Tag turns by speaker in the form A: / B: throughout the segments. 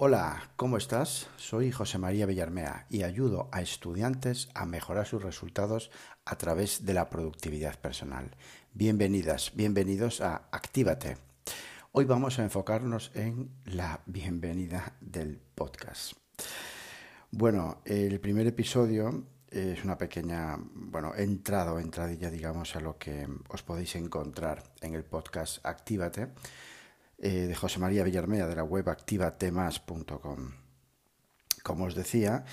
A: Hola, ¿cómo estás? Soy José María Villarmea y ayudo a estudiantes a mejorar sus resultados a través de la productividad personal. Bienvenidas, bienvenidos a Actívate. Hoy vamos a enfocarnos en la bienvenida del podcast. Bueno, el primer episodio es una pequeña, bueno, entrada o entradilla, digamos, a lo que os podéis encontrar en el podcast Actívate eh, de José María Villarmea de la web activatemas.com. Como os decía,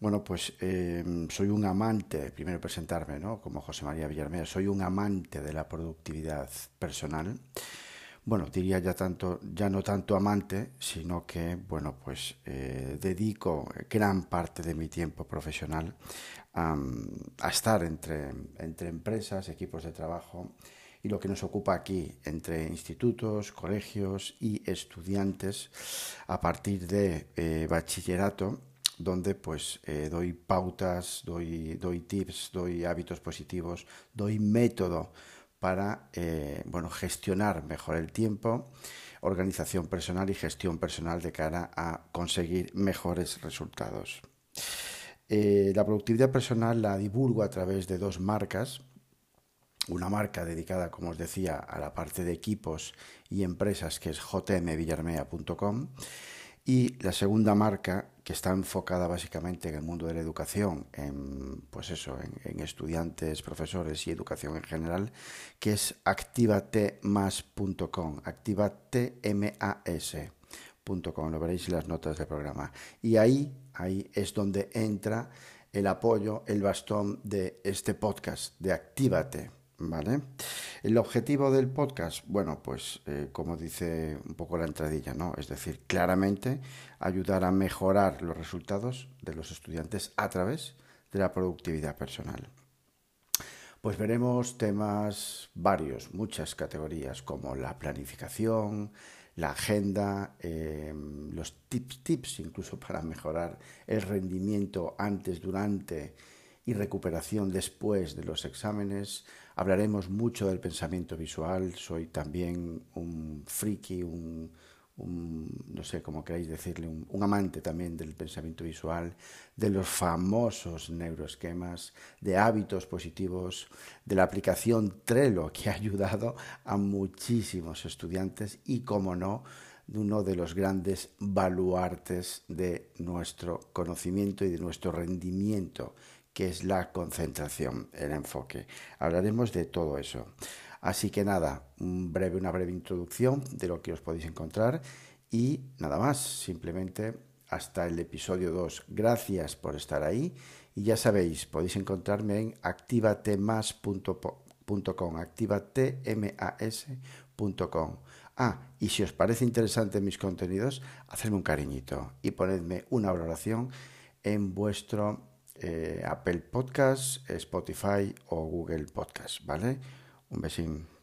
A: bueno, pues em, soy un amante, primero presentarme, ¿no? Como José María Villarmea, soy un amante de la productividad personal. Bueno, diría ya tanto, ya no tanto amante, sino que, bueno, pues eh, dedico gran parte de mi tiempo profesional a estar entre, entre empresas, equipos de trabajo, y lo que nos ocupa aquí entre institutos, colegios y estudiantes a partir de eh, bachillerato donde pues eh, doy pautas, doy, doy tips, doy hábitos positivos, doy método para eh, bueno, gestionar mejor el tiempo, organización personal y gestión personal de cara a conseguir mejores resultados. la productividad personal la divulgo a través de dos marcas una marca dedicada, como os decía, a la parte de equipos y empresas, que es jmvillarmea.com, y la segunda marca, que está enfocada básicamente en el mundo de la educación, en, pues eso, en, estudiantes, profesores y educación en general, que es activatemas.com, activatemas.com, lo veréis en las notas del programa. Y ahí, ahí es donde entra el apoyo, el bastón de este podcast, de Actívate ¿Vale? El objetivo del podcast, bueno, pues eh, como dice un poco la entradilla, ¿no? Es decir, claramente ayudar a mejorar los resultados de los estudiantes a través de la productividad personal. Pues veremos temas varios, muchas categorías como la planificación, la agenda, em, los tips, tips incluso para mejorar el rendimiento antes, durante y recuperación después de los exámenes. Hablaremos mucho del pensamiento visual. Soy también un friki, un, no sé cómo queréis decirle, un, un, amante también del pensamiento visual, de los famosos neuroesquemas, de hábitos positivos, de la aplicación Trello que ha ayudado a muchísimos estudiantes y, como no, de uno de los grandes baluartes de nuestro conocimiento y de nuestro rendimiento que es la concentración, el enfoque. Hablaremos de todo eso. Así que nada, un breve, una breve introducción de lo que os podéis encontrar y nada más, simplemente hasta el episodio 2. Gracias por estar ahí y ya sabéis, podéis encontrarme en activatemas.com, activatemas.com. Ah, y si os parece interesante mis contenidos, hacedme un cariñito y ponedme una valoración en vuestro eh, Apple Podcast, Spotify o Google Podcast, ¿vale? Un besín.